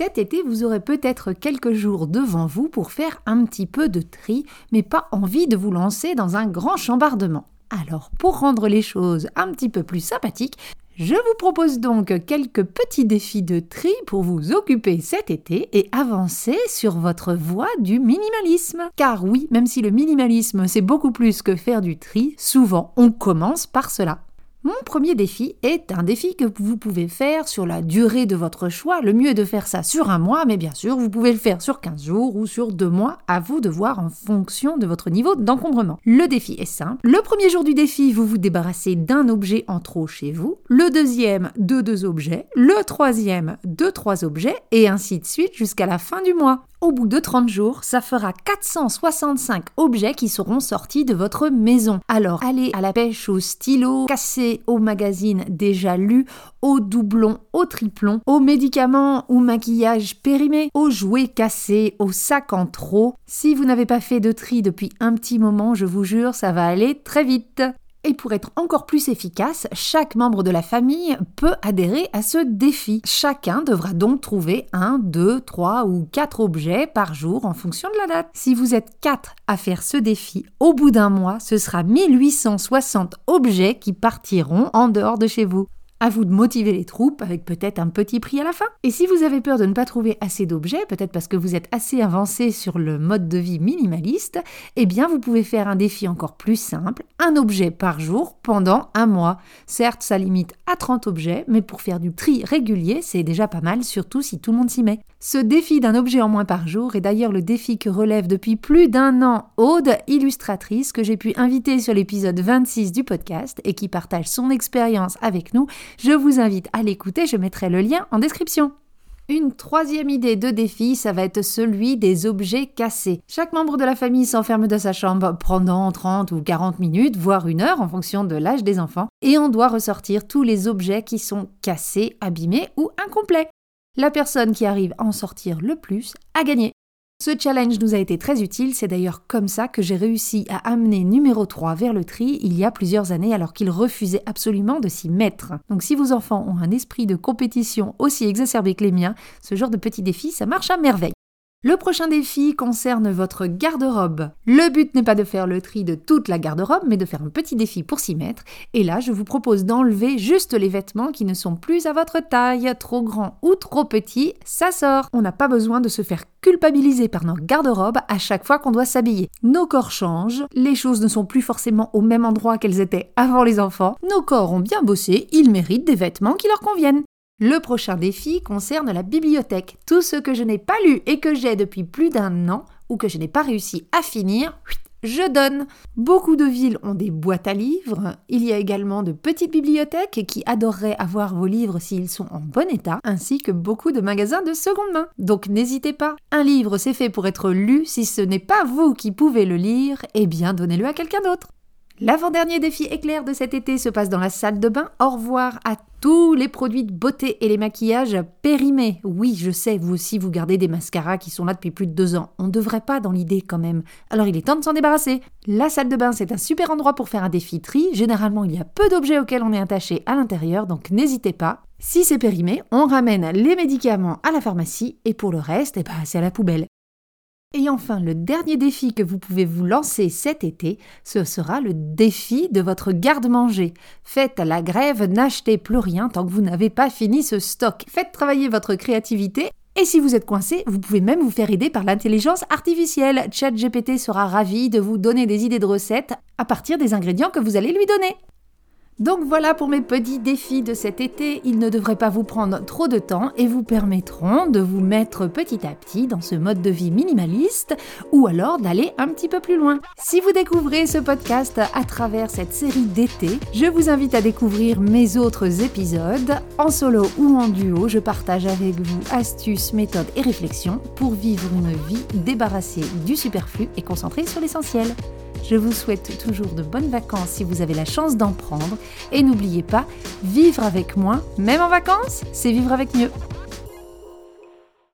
Cet été, vous aurez peut-être quelques jours devant vous pour faire un petit peu de tri, mais pas envie de vous lancer dans un grand chambardement. Alors, pour rendre les choses un petit peu plus sympathiques, je vous propose donc quelques petits défis de tri pour vous occuper cet été et avancer sur votre voie du minimalisme. Car oui, même si le minimalisme c'est beaucoup plus que faire du tri, souvent on commence par cela. Mon premier défi est un défi que vous pouvez faire sur la durée de votre choix. Le mieux est de faire ça sur un mois, mais bien sûr, vous pouvez le faire sur 15 jours ou sur deux mois, à vous de voir en fonction de votre niveau d'encombrement. Le défi est simple. Le premier jour du défi, vous vous débarrassez d'un objet en trop chez vous. Le deuxième, de deux objets. Le troisième, de trois objets. Et ainsi de suite jusqu'à la fin du mois. Au bout de 30 jours, ça fera 465 objets qui seront sortis de votre maison. Alors, allez à la pêche au stylo, cassé au magazine déjà lu, au doublon, au triplon, aux médicaments ou maquillage périmé, aux jouets cassés, aux sacs en trop. Si vous n'avez pas fait de tri depuis un petit moment, je vous jure, ça va aller très vite. Et pour être encore plus efficace, chaque membre de la famille peut adhérer à ce défi. Chacun devra donc trouver un, deux, trois ou quatre objets par jour en fonction de la date. Si vous êtes quatre à faire ce défi, au bout d'un mois, ce sera 1860 objets qui partiront en dehors de chez vous. À vous de motiver les troupes avec peut-être un petit prix à la fin. Et si vous avez peur de ne pas trouver assez d'objets, peut-être parce que vous êtes assez avancé sur le mode de vie minimaliste, eh bien vous pouvez faire un défi encore plus simple, un objet par jour pendant un mois. Certes, ça limite à 30 objets, mais pour faire du tri régulier, c'est déjà pas mal, surtout si tout le monde s'y met. Ce défi d'un objet en moins par jour est d'ailleurs le défi que relève depuis plus d'un an Aude, illustratrice, que j'ai pu inviter sur l'épisode 26 du podcast et qui partage son expérience avec nous. Je vous invite à l'écouter, je mettrai le lien en description. Une troisième idée de défi, ça va être celui des objets cassés. Chaque membre de la famille s'enferme dans sa chambre pendant 30 ou 40 minutes, voire une heure en fonction de l'âge des enfants, et on doit ressortir tous les objets qui sont cassés, abîmés ou incomplets. La personne qui arrive à en sortir le plus a gagné. Ce challenge nous a été très utile, c'est d'ailleurs comme ça que j'ai réussi à amener numéro 3 vers le tri il y a plusieurs années alors qu'il refusait absolument de s'y mettre. Donc si vos enfants ont un esprit de compétition aussi exacerbé que les miens, ce genre de petit défi, ça marche à merveille. Le prochain défi concerne votre garde-robe. Le but n'est pas de faire le tri de toute la garde-robe, mais de faire un petit défi pour s'y mettre. Et là, je vous propose d'enlever juste les vêtements qui ne sont plus à votre taille, trop grands ou trop petits, ça sort. On n'a pas besoin de se faire culpabiliser par nos garde-robes à chaque fois qu'on doit s'habiller. Nos corps changent, les choses ne sont plus forcément au même endroit qu'elles étaient avant les enfants. Nos corps ont bien bossé, ils méritent des vêtements qui leur conviennent. Le prochain défi concerne la bibliothèque. Tout ce que je n'ai pas lu et que j'ai depuis plus d'un an ou que je n'ai pas réussi à finir, je donne. Beaucoup de villes ont des boîtes à livres. Il y a également de petites bibliothèques qui adoreraient avoir vos livres s'ils sont en bon état, ainsi que beaucoup de magasins de seconde main. Donc n'hésitez pas. Un livre, c'est fait pour être lu. Si ce n'est pas vous qui pouvez le lire, eh bien donnez-le à quelqu'un d'autre. L'avant-dernier défi éclair de cet été se passe dans la salle de bain. Au revoir à tous les produits de beauté et les maquillages périmés. Oui, je sais, vous aussi vous gardez des mascaras qui sont là depuis plus de deux ans. On ne devrait pas dans l'idée quand même. Alors il est temps de s'en débarrasser. La salle de bain, c'est un super endroit pour faire un défi tri. Généralement, il y a peu d'objets auxquels on est attaché à l'intérieur, donc n'hésitez pas. Si c'est périmé, on ramène les médicaments à la pharmacie et pour le reste, eh ben, c'est à la poubelle. Et enfin, le dernier défi que vous pouvez vous lancer cet été, ce sera le défi de votre garde-manger. Faites la grève, n'achetez plus rien tant que vous n'avez pas fini ce stock. Faites travailler votre créativité et si vous êtes coincé, vous pouvez même vous faire aider par l'intelligence artificielle. ChatGPT sera ravi de vous donner des idées de recettes à partir des ingrédients que vous allez lui donner. Donc voilà pour mes petits défis de cet été. Ils ne devraient pas vous prendre trop de temps et vous permettront de vous mettre petit à petit dans ce mode de vie minimaliste ou alors d'aller un petit peu plus loin. Si vous découvrez ce podcast à travers cette série d'été, je vous invite à découvrir mes autres épisodes. En solo ou en duo, je partage avec vous astuces, méthodes et réflexions pour vivre une vie débarrassée du superflu et concentrée sur l'essentiel. Je vous souhaite toujours de bonnes vacances si vous avez la chance d'en prendre. Et n'oubliez pas, vivre avec moins, même en vacances, c'est vivre avec mieux.